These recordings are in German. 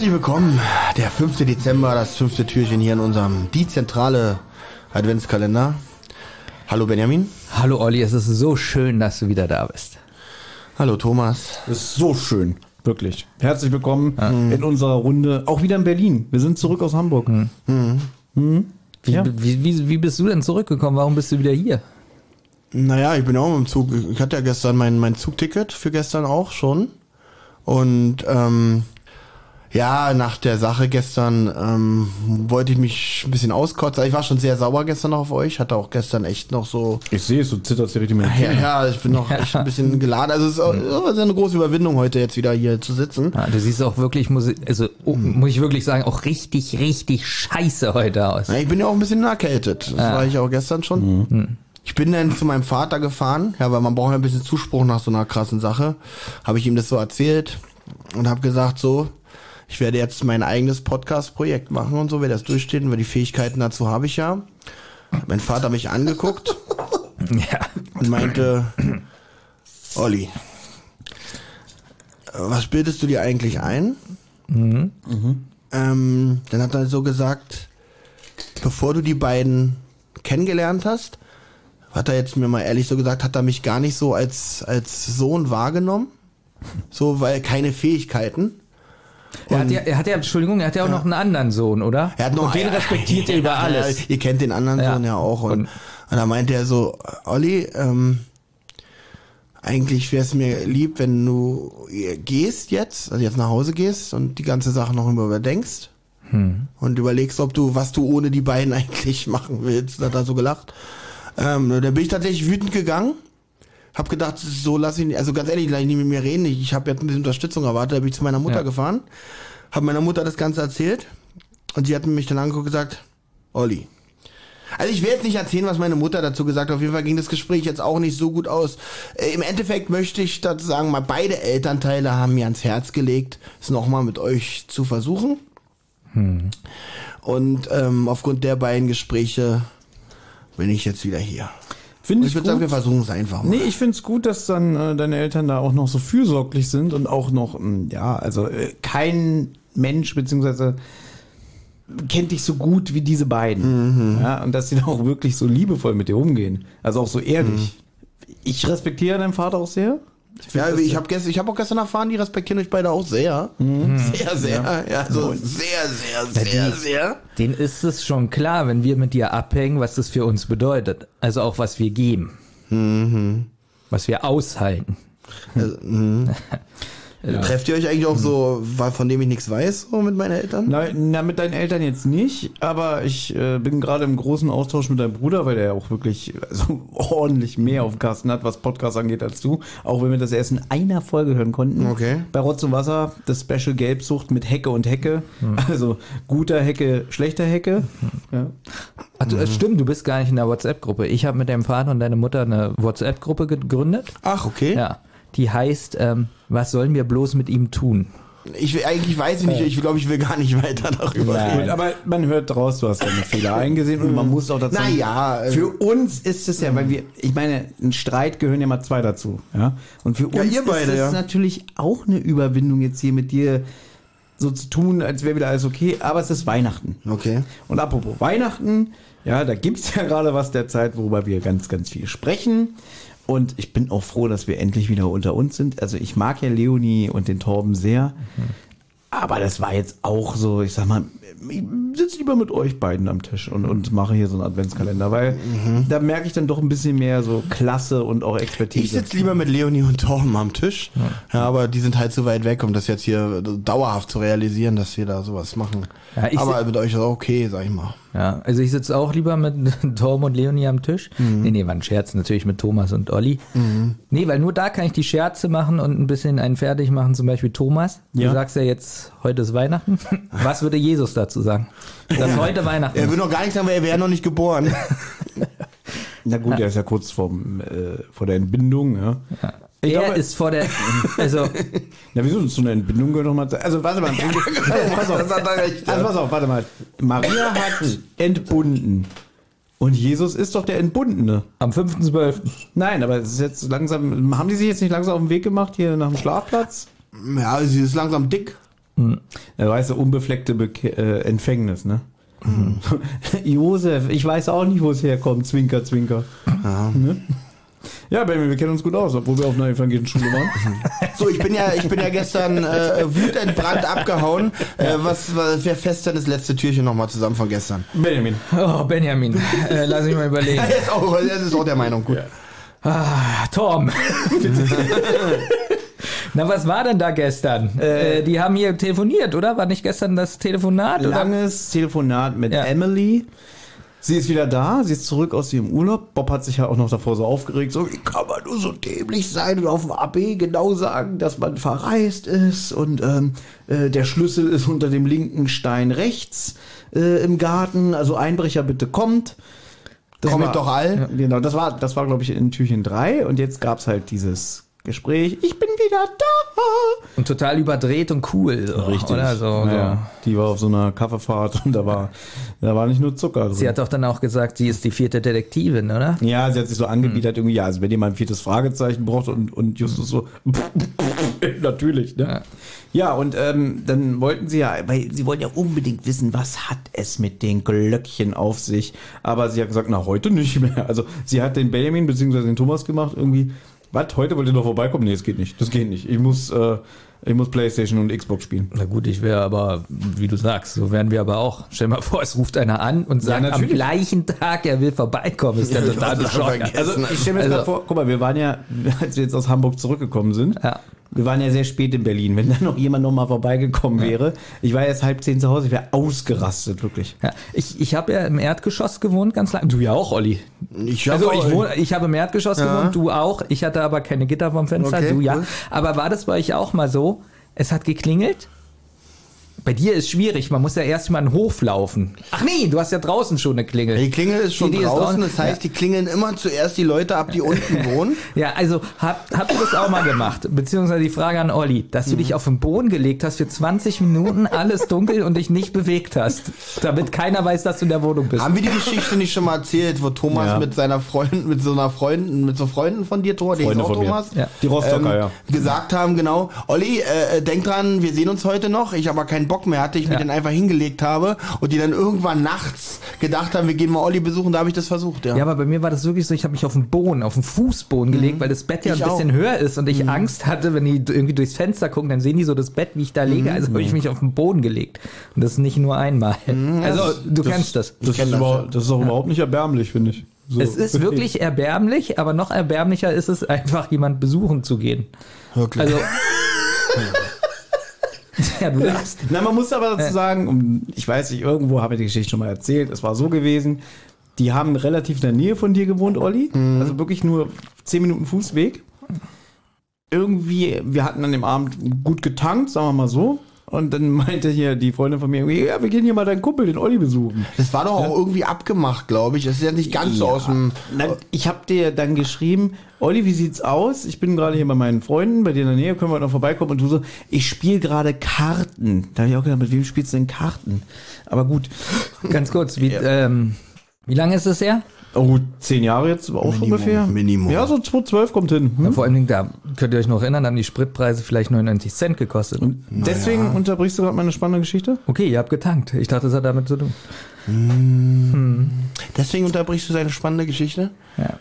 Herzlich willkommen, der 5. Dezember, das fünfte Türchen hier in unserem Die Zentrale Adventskalender. Hallo Benjamin. Hallo Olli, es ist so schön, dass du wieder da bist. Hallo Thomas. Das ist so schön, wirklich. Herzlich willkommen in unserer Runde, auch wieder in Berlin. Wir sind zurück aus Hamburg. Wie, Ja. wie, wie, wie bist du denn zurückgekommen? Warum bist du wieder hier? Naja, ich bin auch im Zug. Ich hatte ja gestern mein, mein Zugticket für gestern auch schon. Und ähm, ja, nach der Sache gestern ähm, wollte ich mich ein bisschen auskotzen. Ich war schon sehr sauer gestern noch auf euch. Hatte auch gestern echt noch so Ich sehe es, du zitterst hier richtig mit Ja, ja, ich bin noch echt ein bisschen geladen. Also es ist auch, es ist eine große Überwindung, heute jetzt wieder hier zu sitzen. Ja, du siehst auch wirklich, muss ich, also oh, muss ich wirklich sagen, auch richtig, richtig scheiße heute aus. Ja, ich bin ja auch ein bisschen erkältet. Das war ich auch gestern schon. Ich bin dann zu meinem Vater gefahren, ja, weil man braucht ja ein bisschen Zuspruch nach so einer krassen Sache. Habe ich ihm das so erzählt und habe gesagt, so, ich werde jetzt mein eigenes Podcast-Projekt machen und so, werde das durchstehen, weil die Fähigkeiten dazu habe ich ja. Mein Vater hat mich angeguckt Ja. und meinte, Olli, was bildest du dir eigentlich ein? Ähm, dann hat er so gesagt, bevor du die beiden kennengelernt hast, hat er jetzt mir mal ehrlich so gesagt, hat er mich gar nicht so als, als Sohn wahrgenommen. So, weil keine Fähigkeiten. Er hat, ja, er hat ja, Entschuldigung, er hat ja auch noch einen anderen Sohn, oder? Er hat noch Und den ja, respektiert er über ja, alles. Ihr kennt den anderen Ja. Sohn ja auch. Und, Und- und da meinte er so, Olli, ähm, eigentlich wäre es mir lieb, wenn du gehst jetzt, also jetzt nach Hause gehst und die ganze Sache noch überdenkst. Hm. Und überlegst, ob du, was du ohne die beiden eigentlich machen willst. Da hat er so gelacht. Ähm, da bin ich tatsächlich wütend gegangen. Hab gedacht, so lass ihn, also ganz ehrlich, lass ihn nicht mit mir reden. Ich, ich habe jetzt ein bisschen Unterstützung erwartet. Da bin ich zu meiner Mutter Ja. gefahren, habe meiner Mutter das Ganze erzählt und sie hat mich dann angeguckt und gesagt, Olli. Also ich will jetzt nicht erzählen, was meine Mutter dazu gesagt hat. Auf jeden Fall ging das Gespräch jetzt auch nicht so gut aus. Äh, Im Endeffekt möchte ich dazu sagen, mal beide Elternteile haben mir ans Herz gelegt, es nochmal mit euch zu versuchen. Und ähm, aufgrund der beiden Gespräche bin ich jetzt wieder hier. Finde Ich ich würde sagen, wir versuchen es einfach mal. Nee, ich finde es gut, dass dann äh, deine Eltern da auch noch so fürsorglich sind und auch noch, mh, ja, also äh, kein Mensch beziehungsweise kennt dich so gut wie diese beiden. Mhm. Ja, und dass sie da auch wirklich so liebevoll mit dir umgehen. Also auch so ehrlich. Mhm. Ich respektiere deinen Vater auch sehr. Find ja, ich habe gestern, ich habe auch gestern erfahren, die respektieren euch beide auch sehr. Sehr, sehr. Ja, also sehr, sehr, sehr, sehr. Den ist es schon klar, wenn wir mit dir abhängen, was das für uns bedeutet. Also auch was wir geben. Mhm. Was wir aushalten. Trefft ihr euch eigentlich auch so, von dem ich nichts weiß, so mit meinen Eltern? Na, na, mit deinen Eltern jetzt nicht, aber ich äh, bin gerade im großen Austausch mit deinem Bruder, weil der ja auch wirklich also, ordentlich mehr auf dem Kasten hat, was Podcasts angeht, als du. Auch wenn wir das erst in einer Folge hören konnten. Okay. Bei Rotz und Wasser, das Special Gelbsucht mit Hecke und Hecke. Also guter Hecke, schlechter Hecke. Ja. Ach, du, es stimmt, du bist gar nicht in der WhatsApp-Gruppe. Ich habe mit deinem Vater und deiner Mutter eine WhatsApp-Gruppe gegründet. Ach, okay. Ja. Die heißt, ähm, was sollen wir bloß mit ihm tun? Ich will, eigentlich weiß ich nicht, ich glaube, ich will gar nicht weiter darüber Nein. reden. Aber man hört draus, du hast deine Fehler eingesehen und man muss auch dazu sagen, Naja, für uns ist es ja, weil wir, ich meine, ein Streit gehören ja mal zwei dazu, ja. Und für Ja, uns ihr beide, ist es ja. natürlich auch eine Überwindung jetzt hier mit dir so zu tun, als wäre wieder alles okay, aber es ist Weihnachten. Okay. Und apropos Weihnachten, ja, da gibt's ja gerade was der Zeit, worüber wir ganz, ganz viel sprechen. Und ich bin auch froh, dass wir endlich wieder unter uns sind. Also ich mag ja Leonie und den Torben sehr. Aber das war jetzt auch so, ich sag mal, ich sitze lieber mit euch beiden am Tisch und, und mache hier so einen Adventskalender, weil da merke ich dann doch ein bisschen mehr so Klasse und auch Expertise. Ich sitze lieber mit Leonie und Torben am Tisch. Ja. aber die sind halt zu weit weg, um das jetzt hier dauerhaft zu realisieren, dass wir da sowas machen. Ja, aber mit euch ist auch okay, sag ich mal. Ja, also ich sitze auch lieber mit Torben und Leonie am Tisch. Nee, nee, war ein Scherz natürlich mit Thomas und Olli. Nee, weil nur da kann ich die Scherze machen und ein bisschen einen fertig machen, zum Beispiel Thomas. Du Ja. sagst ja jetzt, heute ist Weihnachten. Was würde Jesus dazu sagen? Dass heute Weihnachten Er will noch gar nicht sagen, weil er wäre noch nicht geboren. Na gut, der ist ja kurz vorm, äh, vor der Entbindung, ja. Ich Er glaube- ist vor der, also, Na, wieso zu einer Entbindung gehört doch mal. Also, warte mal. also, pass auf. Das hat er recht, ja. Also, pass auf, warte mal. Maria hat entbunden. Und Jesus ist doch der Entbundene. am 5.12. Nein, aber es ist jetzt langsam. Haben die sich jetzt nicht langsam auf den Weg gemacht hier nach dem Schlafplatz? ja, sie ist langsam dick. Er weiß, unbefleckte Beke äh, Empfängnis, ne? Josef, ich weiß auch nicht, wo es herkommt. Zwinker, zwinker. Ja. Ne? Ja, Benjamin, wir kennen uns gut aus, obwohl wir auf einer evangelischen Schule waren. So, ich bin ja, ich bin ja gestern äh, wutentbrannt abgehauen. Äh, was, was wer fest denn das letzte Türchen nochmal zusammen von gestern? Benjamin. Oh, Benjamin, äh, lass mich mal überlegen. Er ist auch, er ist auch der Meinung, gut. Ah, Tom. Na, was war denn da gestern? Äh, die haben hier telefoniert, oder? War nicht gestern das Telefonat? Oder? Langes Telefonat mit Ja. Emily. Sie ist wieder da, sie ist zurück aus ihrem Urlaub. Bob hat sich ja auch noch davor so aufgeregt, so, wie kann man nur so dämlich sein und auf dem AB genau sagen, dass man verreist ist und ähm, äh, der Schlüssel ist unter dem linken Stein rechts äh, im Garten, also Einbrecher bitte kommt. Das Kommt war- doch all. Genau, das war, das war glaube ich in Türchen 3 und jetzt gab's halt dieses Gespräch, ich bin wieder da. Und total überdreht und cool. So, Oder so. Naja, so. die war auf so einer Kaffeefahrt und da war, da war nicht nur Zucker drin. Sie hat doch dann auch gesagt, sie ist die vierte Detektivin, oder? Ja, sie hat sich so angebietet irgendwie, ja, also wenn jemand ein viertes Fragezeichen braucht und, und Justus so, natürlich, ne? Ja. Ja, und ähm, dann wollten sie ja, weil sie wollen ja unbedingt wissen, was hat es mit den Glöckchen auf sich. Aber sie hat gesagt, na, heute nicht mehr. Also sie hat den Benjamin bzw. den Thomas gemacht, irgendwie, was, heute wollt ihr noch vorbeikommen? Nee, das geht nicht, das geht nicht. Ich muss, äh, ich muss Playstation und Xbox spielen. Na gut, ich wäre aber, wie du sagst, so wären wir aber auch. Stell dir mal vor, es ruft einer an und sagt am natürlich. gleichen Tag, er will vorbeikommen. Ist ja Ja, total bescheuert. Also ich stelle mir Also- mal vor, guck mal, wir waren ja, als wir jetzt aus Hamburg zurückgekommen sind, Ja. Wir waren ja sehr spät in Berlin. Wenn da noch jemand noch mal vorbeigekommen wäre, ich war jetzt halb zehn zu Hause, ich wäre ausgerastet, wirklich. Ja, ich, ich habe ja im Erdgeschoss gewohnt, ganz lange. Du ja auch, Olli. Ich hab Also auch- ich, wohne, ich habe im Erdgeschoss Ja. gewohnt, du auch. Ich hatte aber keine Gitter vom Fenster, Okay, du ja. cool. Aber war das bei euch auch mal so? Es hat geklingelt. Bei dir ist schwierig, man muss ja erst mal in den Hof laufen. Ach nee, du hast ja draußen schon eine Klingel. Die Klingel ist schon Die- die ist draußen, draußen. das heißt, die klingeln immer zuerst die Leute ab, die unten wohnen. Ja, also hab, habt ihr das auch mal gemacht? Beziehungsweise die Frage an Olli, dass du dich auf den Boden gelegt hast für 20 Minuten, alles dunkel und dich nicht bewegt hast, damit keiner weiß, dass du in der Wohnung bist. Haben wir die Geschichte nicht schon mal erzählt, wo Thomas Ja. mit seiner Freundin, mit so einer Freundin, mit so Freunden von dir, Thor, die Freunde auch. Thomas, Ja. Die Rostocker, ja. gesagt haben, genau, Olli, äh, äh, denk dran, wir sehen uns heute noch, ich aber keinen Bock mehr hatte, ich mir Ja. den einfach hingelegt habe und die dann irgendwann nachts gedacht haben, wir gehen mal Olli besuchen, da habe ich das versucht, ja. Ja, aber bei mir war das wirklich so, ich habe mich auf den Boden, auf den Fußboden gelegt, weil das Bett ja Ich ein bisschen auch. höher ist und ich Angst hatte, wenn die irgendwie durchs Fenster gucken, dann sehen die so das Bett, wie ich da lege. Also habe ich mich auf den Boden gelegt. Und das nicht nur einmal. Also du kennst das. Das, kenn ist, das, überhaupt, das ist auch überhaupt nicht erbärmlich, finde ich. So. Es ist wirklich erbärmlich, aber noch erbärmlicher ist es einfach, jemand besuchen zu gehen. Wirklich. Also. ja, du darfst. Na, man muss aber dazu sagen, um, ich weiß nicht, irgendwo habe ich die Geschichte schon mal erzählt, es war so gewesen, die haben relativ in der Nähe von dir gewohnt, Olli. Also wirklich nur 10 Minuten Fußweg. Irgendwie, wir hatten an dem Abend gut getankt, sagen wir mal so. Und dann meinte hier die Freundin von mir irgendwie, ja, wir gehen hier mal deinen Kumpel, den Olli, besuchen. das war doch auch irgendwie abgemacht, glaube ich. Das ist ja nicht ganz so Ja. aus dem. Na, ich habe dir dann geschrieben, Olli, wie sieht's aus? Ich bin gerade hier bei meinen Freunden, bei dir in der Nähe, können wir noch vorbeikommen? Und du so, ich spiele gerade Karten. Da habe ich auch gedacht, mit wem spielst du denn Karten? Aber gut. Ganz kurz, wie, ähm, wie lange ist es her? Oh, zehn Jahre jetzt auch schon Minimum, ungefähr. Minimum. Ja, so 2012 kommt hin. Hm? Ja, vor allen Dingen, da könnt ihr euch noch erinnern, haben die Spritpreise vielleicht 99 Cent gekostet. Deswegen unterbrichst du gerade meine spannende Geschichte? Okay, ihr habt getankt. Ich dachte, es hat damit zu tun. Deswegen unterbrichst du seine spannende Geschichte? Ja.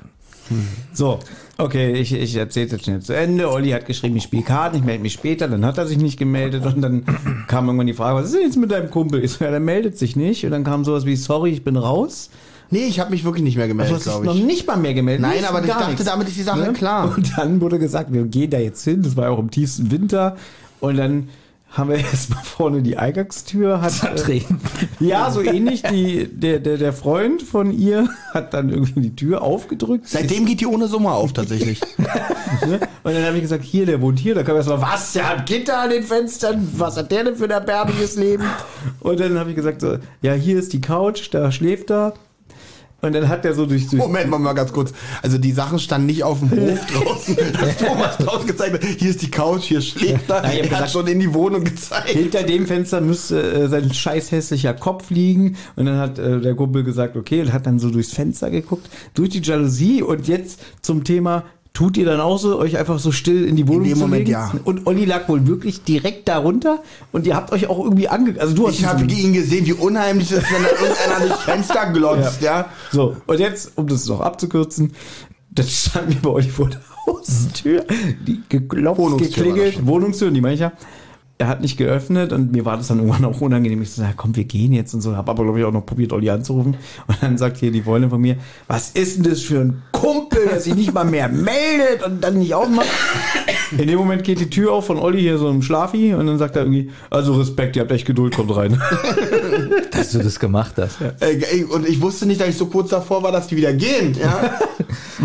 So, okay, ich, ich erzähle jetzt schnell zu Ende. Olli hat geschrieben, ich spiele Karten, ich melde mich später. Dann hat er sich nicht gemeldet und dann kam irgendwann die Frage, was ist denn jetzt mit deinem Kumpel? Ich so, ja, der meldet sich nicht. Und dann kam sowas wie, sorry, ich bin raus. Nee, ich habe mich wirklich nicht mehr Du gemeldet, dich glaube noch ich. nicht mal mehr gemeldet. Nein, aber ich dachte, nichts. damit ist die Sache Ne? klar. Und dann wurde gesagt, wir gehen da jetzt hin. Das war ja auch im tiefsten Winter. Und dann haben wir erstmal vorne die Eingangstür. Hat, äh, Vertreten. ja, so ähnlich. Die, der, der, der Freund von ihr hat dann irgendwie die Tür aufgedrückt. Seitdem geht die ohne Summe auf, tatsächlich. Ne? Und dann habe ich gesagt, hier, der wohnt hier. Da kam erstmal, was, der hat Gitter an den Fenstern? Was hat der denn für ein erbärmliches Leben? Und dann habe ich gesagt, so, ja, hier ist die Couch, da schläft er. Und dann hat der so durch, durch Moment mal, mal ganz kurz. Also die Sachen standen nicht auf dem Hof draußen, dass Thomas draußen gezeigt hat, hier ist die Couch, hier schläft er. Hab er hat gesagt- schon in die Wohnung gezeigt. hinter dem Fenster müsste äh, sein scheiß hässlicher Kopf liegen. Und dann hat äh, der Kumpel gesagt, okay, und hat dann so durchs Fenster geguckt, durch die Jalousie. Und jetzt zum Thema Tut ihr dann auch so, euch einfach so still in die Wohnung dem zu Moment, legen? ja. Und Olli lag wohl wirklich direkt darunter und ihr habt euch auch irgendwie ange... Also du hast Ich habe ihn gesehen, wie unheimlich ist, wenn da irgendeiner durchs Fenster glotzt, ja. So, und jetzt, um das noch abzukürzen, dann standen wir bei euch vor der Haustür, die geklopft, Wohnungstür geklingelt, das Wohnungstür, die meine ich ja. Er hat nicht geöffnet und mir war das dann irgendwann auch unangenehm. Ich so, na komm, wir gehen jetzt und so. Hab aber, glaube ich, auch noch probiert, Olli anzurufen. Und dann sagt hier die Freundin von mir, was ist denn das für ein Kumpel, der sich nicht mal mehr meldet und dann nicht aufmacht? In dem Moment geht die Tür auf von Olli hier so im Schlafi und dann sagt er irgendwie, also Respekt, ihr habt echt Geduld, kommt rein. Dass du das gemacht hast. Äh, ey, und ich wusste nicht, dass ich so kurz davor war, dass die wieder gehen, ja.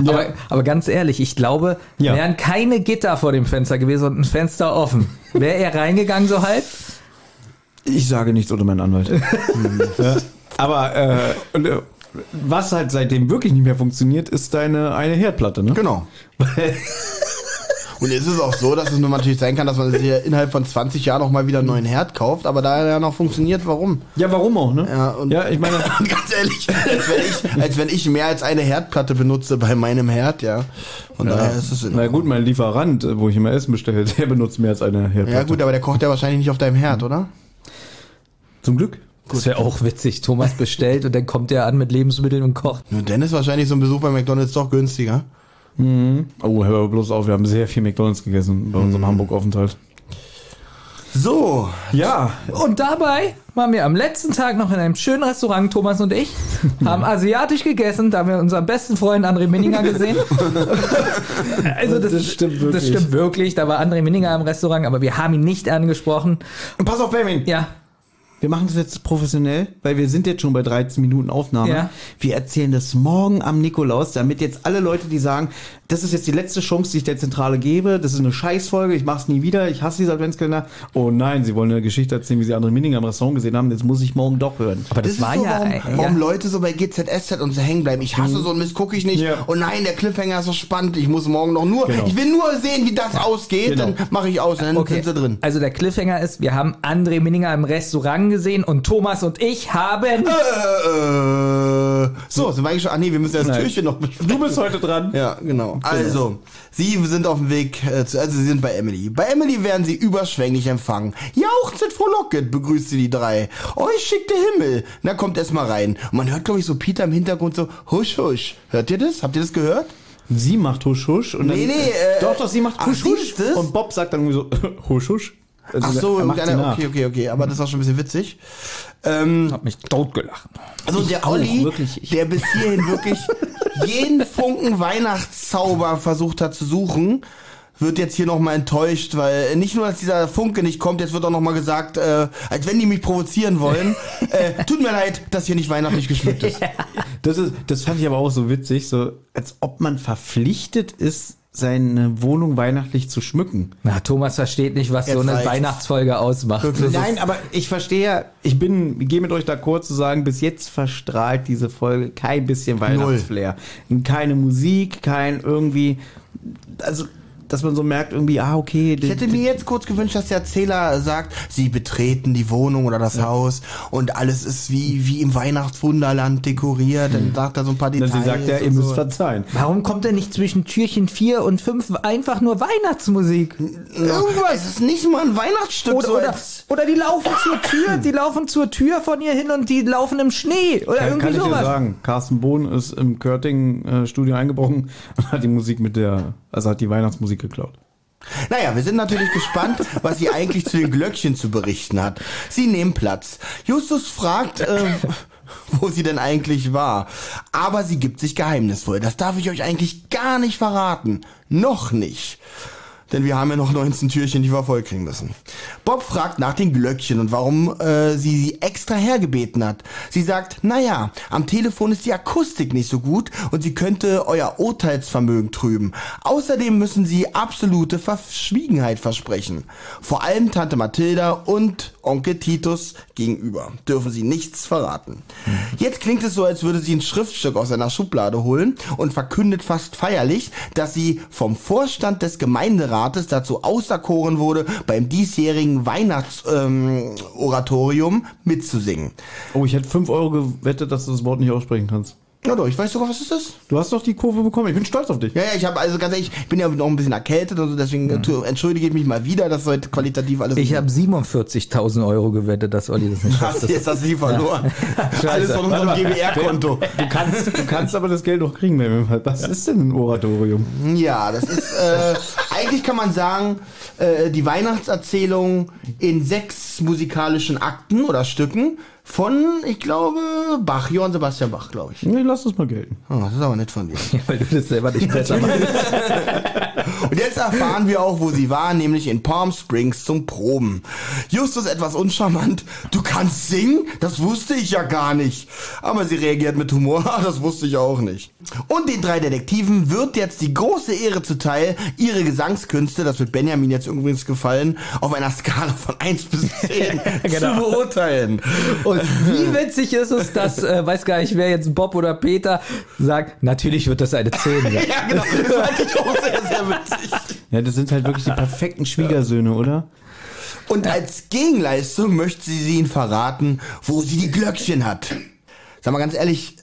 Aber, aber ganz ehrlich, ich glaube, Ja. wären keine Gitter vor dem Fenster gewesen und ein Fenster offen, wäre er reingegangen so halb? Ich sage nichts ohne meinen Anwalt. ja. Aber äh, und, äh, was halt seitdem wirklich nicht mehr funktioniert, ist deine eine Herdplatte, ne? Genau. Und jetzt ist es auch so, dass es nur natürlich sein kann, dass man sich hier innerhalb von 20 Jahren noch mal wieder einen neuen Herd kauft, aber da er ja noch funktioniert, warum? Ja, warum auch, ne? Ja, und- ja ich meine, ganz ehrlich, als wenn, ich, als wenn ich mehr als eine Herdplatte benutze bei meinem Herd, ja. Und daher ist es in na gut, mein Lieferant, wo ich immer Essen bestelle, der benutzt mehr als eine Herdplatte. Ja gut, aber der kocht ja wahrscheinlich nicht auf deinem Herd, oder? Zum Glück. Das wäre auch witzig. Thomas bestellt und dann kommt er an mit Lebensmitteln und kocht. Nur dann ist wahrscheinlich so ein Besuch bei McDonalds doch günstiger. Oh, hör bloß auf, wir haben sehr viel McDonalds gegessen bei unserem Hamburg-Aufenthalt. So, Ja, Und dabei waren wir am letzten Tag noch in einem schönen Restaurant, Thomas und ich, haben asiatisch gegessen, da haben wir unseren besten Freund André Minninger gesehen. also das, Das stimmt wirklich. Das stimmt wirklich, da war André Minninger im Restaurant, aber wir haben ihn nicht angesprochen. und pass auf, Benjamin. Ja, Wir machen das jetzt professionell, weil wir sind jetzt schon bei 13 Minuten Aufnahme. Ja. Wir erzählen das morgen am Nikolaus, damit jetzt alle Leute, die sagen, das ist jetzt die letzte Chance, die ich der Zentrale gebe, das ist eine Scheißfolge, ich mach's nie wieder, ich hasse diese Adventskalender. Oh nein, sie wollen eine Geschichte erzählen, wie sie andere Minninger im Restaurant gesehen haben, jetzt muss ich morgen doch hören. aber das, das, war ist so, ja, warum, äh, warum ja. Leute so bei GZSZ und so hängen bleiben. Ich hasse so einen Mist, gucke ich nicht. Ja. Und nein, der Cliffhanger ist so spannend. Ich muss morgen noch nur, Genau. ich will nur sehen, wie das ausgeht. genau. Dann mache ich aus, dann Okay. sind sie drin. Also der Cliffhanger ist, wir haben André Minninger im Restaurant gesehen und Thomas und ich haben Äh, so, sind wir eigentlich schon, ach nee, wir müssen ja das Nein. Türchen noch besprechen. Du bist heute dran. Ja, genau. Also, Sie sind auf dem Weg, äh, zu, also Sie sind bei Emily. Bei Emily werden Sie überschwänglich empfangen. Jauchzet frohlocket, begrüßt sie die drei. Euch schickt der Himmel. Na, kommt erst mal rein. Und man hört, glaube ich, so Peter im Hintergrund so, husch, husch. Hört ihr das? Habt ihr das gehört? Sie macht husch husch und dann, Nee, nee, äh, doch, doch, sie macht ach, husch husch und Bob sagt dann irgendwie so husch husch. Also Ach so, er nach. okay, okay, okay. Aber das war schon ein bisschen witzig. Ähm, hab mich totgelacht. Also Ich der Olli, wirklich. Ich- der bis hierhin wirklich jeden Funken Weihnachtszauber versucht hat zu suchen, wird jetzt hier nochmal enttäuscht, weil nicht nur, dass dieser Funke nicht kommt, jetzt wird auch nochmal gesagt, äh, als wenn die mich provozieren wollen. äh, tut mir leid, dass hier nicht weihnachtlich geschmückt ist. Das ist, das fand ich aber auch so witzig, so als ob man verpflichtet ist, seine Wohnung weihnachtlich zu schmücken. Na, Thomas versteht nicht, was so Jetzt eine reicht's. Weihnachtsfolge ausmacht. Nein, aber ich verstehe ja, ich bin, ich gehe mit euch d'accord zu sagen, bis jetzt verstrahlt diese Folge kein bisschen Weihnachtsflair. Keine Musik, kein irgendwie, also, dass man so merkt irgendwie, ah, okay. Ich hätte mir jetzt kurz gewünscht, dass der Erzähler sagt, sie betreten die Wohnung oder das Haus und alles ist wie, wie im Weihnachtswunderland dekoriert. Dann sagt er so ein paar Details. sie sagt ja, ihr müsst so. verzeihen. Warum kommt denn nicht zwischen Türchen 4 und 5 einfach nur Weihnachtsmusik? Irgendwas. Es ist nicht mal ein Weihnachtsstück. Oder, so oder, oder die laufen zur Tür, die laufen zur Tür von ihr hin und die laufen im Schnee. Oder Kann, irgendwie kann ich dir sowas. sagen, Carsten Bohn ist im Körting-Studio eingebrochen und hat die Musik mit der, also hat die Weihnachtsmusik geklaut. Naja, wir sind natürlich gespannt, was sie eigentlich zu den Glöckchen zu berichten hat. Sie nehmen Platz. Justus fragt, äh, wo sie denn eigentlich war. Aber sie gibt sich geheimnisvoll. Das darf ich euch eigentlich gar nicht verraten. Noch nicht. Denn wir haben ja noch 19 Türchen, die wir vollkriegen müssen. Bob fragt nach den Glöckchen und warum äh, sie sie extra hergebeten hat. Sie sagt, naja, am Telefon ist die Akustik nicht so gut und sie könnte euer Urteilsvermögen trüben. Außerdem müssen sie absolute Verschwiegenheit versprechen. Vor allem Tante Mathilda und Onkel Titus gegenüber. Dürfen sie nichts verraten. Jetzt klingt es so, als würde sie ein Schriftstück aus einer Schublade holen und verkündet fast feierlich, dass sie vom Vorstand des Gemeinderates dazu auserkoren wurde, beim diesjährigen Weihnachtsoratorium ähm, mitzusingen. Oh, ich hätte 5 Euro gewettet, dass du das Wort nicht aussprechen kannst. Ja doch, ich weiß sogar, was ist das? Du hast doch die Kurve bekommen. Ich bin stolz auf dich. Ja, ja, ich habe also ganz ehrlich, ich bin ja noch ein bisschen erkältet und so, deswegen äh, entschuldige ich mich mal wieder, dass heute qualitativ alles. Ich habe 47.000 Euro gewettet, dass Olli das nicht schafft. Hast, jetzt hast du sie verloren. alles von unserem GBR-Konto. Du kannst, du kannst aber das Geld noch kriegen, wenn wir Was ist denn ein Oratorium? Ja, das ist äh, eigentlich kann man sagen, äh, die Weihnachtserzählung in sechs musikalischen Akten oder Stücken von, ich glaube, Bach, Johann Sebastian Bach, glaube ich. Nee, lass das mal gelten. Oh, das ist aber nett von dir. Ja, weil du das selber nicht besser machst. Und jetzt erfahren wir auch, wo sie war, nämlich in Palm Springs zum Proben. Justus etwas uncharmant. Du kannst singen? Das wusste ich ja gar nicht. Aber sie reagiert mit Humor. "Ah, Das wusste ich auch nicht. Und den drei Detektiven wird jetzt die große Ehre zuteil, ihre Gesangskünste, das wird Benjamin jetzt übrigens gefallen, auf einer Skala von 1 bis 10 Genau. zu beurteilen. Und wie witzig ist es, dass, äh, weiß gar nicht, wer jetzt Bob oder Peter sagt, natürlich wird das eine 10 sein. Ja, genau. Das fand ich auch sehr, sehr witzig. Ja, das sind halt wirklich die perfekten Schwiegersöhne, oder? Und als Gegenleistung möchte sie ihnen verraten, wo sie die Glöckchen hat. Sag mal ganz ehrlich,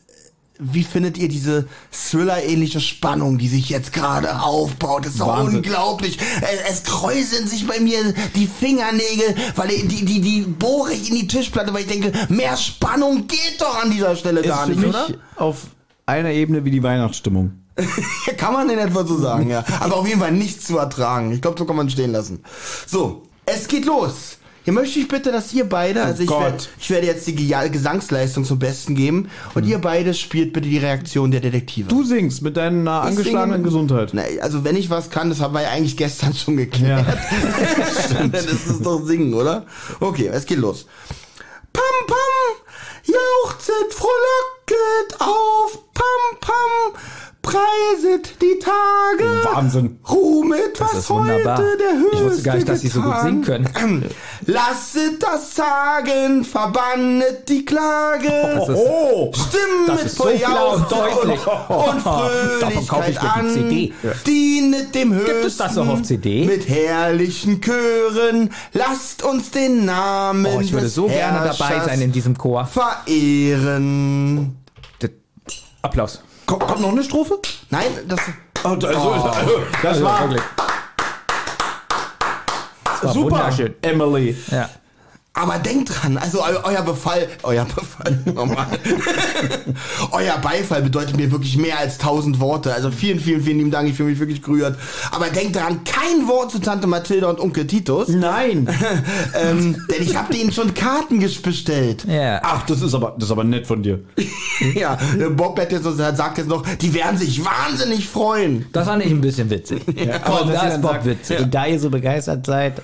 wie findet ihr diese Thriller-ähnliche Spannung, die sich jetzt gerade aufbaut? Das ist doch unglaublich. Es, es kräuseln sich bei mir die Fingernägel, weil die, die, die, bohre ich in die Tischplatte, weil ich denke, mehr Spannung geht doch an dieser Stelle gar ist für nicht, mich oder? auf einer Ebene wie die Weihnachtsstimmung. Kann man in etwa so sagen, ja. Aber auf jeden Fall nicht zu ertragen. Ich glaube, so kann man stehen lassen. So, es geht los. Hier möchte ich bitte, dass ihr beide, also ich, werd, ich werde jetzt die Ge- Gesangsleistung zum Besten geben und ihr beide spielt bitte die Reaktion der Detektive. Du singst mit deiner Ich angeschlagenen singe- Gesundheit. Na, also wenn ich was kann, das haben wir ja eigentlich gestern schon geklärt. Ja. das ist doch Singen, oder? Okay, es geht los. Pam, pam, jauchzet, frohlocket auf, pam, pam, preiset die Tage. Wahnsinn. Ruhmet, was ist wunderbar. heute der höchste Ich wusste gar nicht, dass sie so gut singen können. Lasset das sagen, verbannet die Klage. Das ist- Oh! Stimmen Das mit ist so klar und deutlich. und Davon kaufe ich Fröhlichkeit die an. CD. Dienet dem Höchsten. Gibt es das auch auf CD? Mit herrlichen Chören. Lasst uns den Namen Oh, ich würde des so gerne dabei sein in diesem Chor. verehren. Applaus. Kommt, kommt noch eine Strophe? Nein, das Oh, das, das Also war wirklich. Das war super. Emily. Ja. Aber denkt dran, also eu euer Befall, euer Befall, nochmal. euer Beifall bedeutet mir wirklich mehr als tausend Worte. Also vielen, vielen, vielen lieben Dank, ich fühle mich wirklich gerührt. Aber denkt dran, kein Wort zu Tante Mathilda und Onkel Titus. Nein. ähm, denn ich habe denen schon Karten bestellt. Ja. Ach, das ist aber, das ist aber nett von dir. ja, Bob hat jetzt, sagt jetzt noch, die werden sich wahnsinnig freuen. Das fand ich ein bisschen witzig. Komm, da ist Bob witzig. Und da ihr so begeistert seid,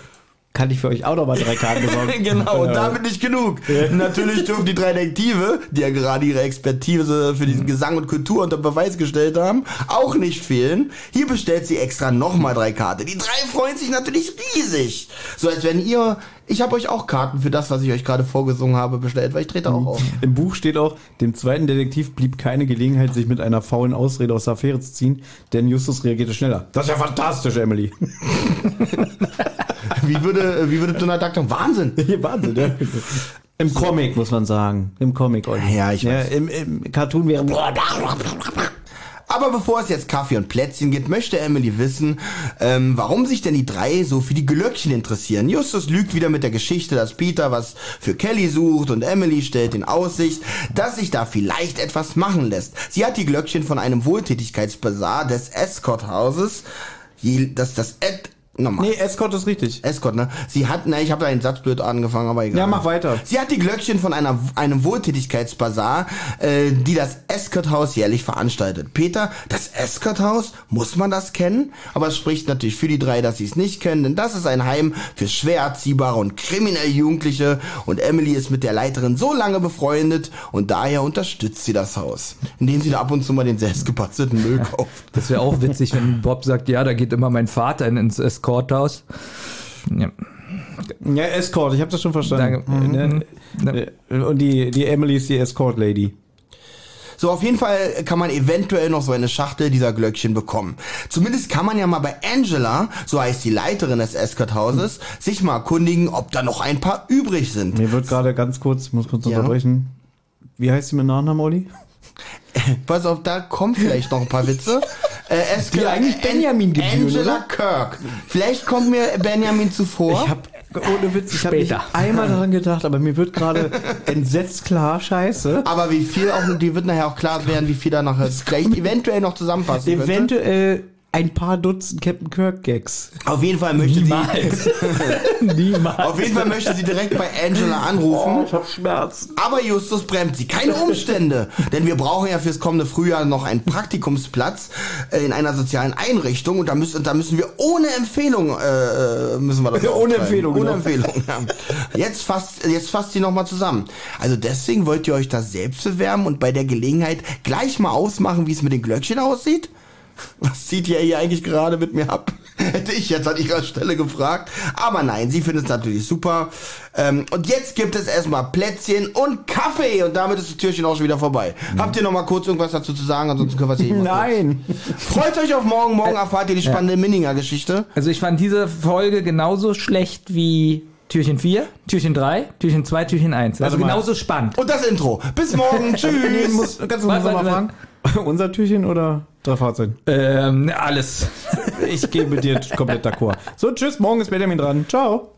kann ich für euch auch noch mal drei Karten besorgen. genau, und damit nicht genug. Natürlich dürfen die drei Detektive, die ja gerade ihre Expertise für diesen Gesang und Kultur unter Beweis gestellt haben, auch nicht fehlen. Hier bestellt sie extra nochmal drei Karten. Die drei freuen sich natürlich riesig. So als wenn ihr, ich habe euch auch Karten für das, was ich euch gerade vorgesungen habe, bestellt, weil ich trete auch auf. Im Buch steht auch, dem zweiten Detektiv blieb keine Gelegenheit, sich mit einer faulen Ausrede aus der Affäre zu ziehen, denn Justus reagierte schneller. Das ist ja fantastisch, Emily. Wie würde, wie würde Donald Duck sagen? Wahnsinn! Wahnsinn, ja. Im Comic, muss man sagen. Im Comic, Olli. Ja, ich weiß. Im, Im Cartoon wäre... Aber bevor es jetzt Kaffee und Plätzchen gibt, möchte Emily wissen, ähm, warum sich denn die drei so für die Glöckchen interessieren. Justus lügt wieder mit der Geschichte, dass Peter was für Kelly sucht und Emily stellt in Aussicht, dass sich da vielleicht etwas machen lässt. Sie hat die Glöckchen von einem Wohltätigkeitsbazar des Escort-Hauses, das das Ed Nochmal. Nee, Escort ist richtig. Escort, ne? Sie hat, ne, ich habe da einen Satz blöd angefangen, aber egal. Ja, mach weiter. Sie hat die Glöckchen von einer, einem Wohltätigkeitsbazar, äh, die das Escort-Haus jährlich veranstaltet. Peter, das Escort-Haus, muss man das kennen? Aber es spricht natürlich für die drei, dass sie es nicht kennen, denn das ist ein Heim für schwer erziehbare und kriminelle Jugendliche und Emily ist mit der Leiterin so lange befreundet und daher unterstützt sie das Haus, indem sie da ab und zu mal den selbstgebastelten Müll kauft. Das wäre auch witzig, wenn Bob sagt, ja, da geht immer mein Vater in- ins Escorthaus. Ja. Ja, Escort, ich habe das schon verstanden. Danke. Mhm. Und die, die Emily ist die Escort-Lady. So, auf jeden Fall kann man eventuell noch so eine Schachtel dieser Glöckchen bekommen. Zumindest kann man ja mal bei Angela, so heißt die Leiterin des Escort-Hauses, sich mal erkundigen, ob da noch ein paar übrig sind. Mir wird gerade ganz kurz, ich muss kurz Ja. unterbrechen. Wie heißt sie mit Nachnamen, Olli? pass auf, da kommen vielleicht noch ein paar Witze. Äh, es Wie eigentlich Benjamin gebühren, Angela oder? Kirk. Vielleicht kommt mir Benjamin zuvor. Ich hab, ohne Witz, ich habe nicht einmal daran gedacht, aber mir wird gerade entsetzt klar, scheiße. aber wie viel auch, die wird nachher auch klar werden, wie viel da noch vielleicht eventuell noch zusammenpassen könnte. Ein paar Dutzend Captain Kirk Gags. Auf jeden Fall möchte sie, Niemals. Niemals. auf jeden Fall möchte sie direkt bei Angela anrufen. ich hab Schmerzen. Aber Justus bremst sie. Keine Umstände. Denn wir brauchen ja fürs kommende Frühjahr noch einen Praktikumsplatz äh, in einer sozialen Einrichtung. Und da müssen, da müssen wir ohne Empfehlung, äh, müssen wir das Ohne auftreiben. Empfehlung, Ohne genau. Empfehlung, ja. Jetzt fasst, jetzt fasst sie nochmal zusammen. Also deswegen wollt ihr euch da selbst bewerben und bei der Gelegenheit gleich mal ausmachen, wie es mit den Glöckchen aussieht? Was zieht ihr hier eigentlich gerade mit mir ab? Hätte ich jetzt an ihrer Stelle gefragt. Aber nein, sie findet es natürlich super. Ähm, und jetzt gibt es erstmal Plätzchen und Kaffee. Und damit ist das Türchen auch schon wieder vorbei. Habt ihr noch mal kurz irgendwas dazu zu sagen? Ansonsten können wir es hier mal Nein. kurz. Freut euch auf morgen. Morgen erfahrt ihr die spannende Minninger-Geschichte. Also ich fand diese Folge genauso schlecht wie Türchen 4, Türchen 3, Türchen 2, Türchen 1. Also genauso spannend. Und das Intro. Bis morgen. Tschüss. kannst du uns Warte, noch mal warte, fragen? Unser Türchen oder Fahrzeugen? Ähm, alles. Ich gehe mit dir komplett d'accord. So, tschüss, morgen ist Benjamin dran. Ciao.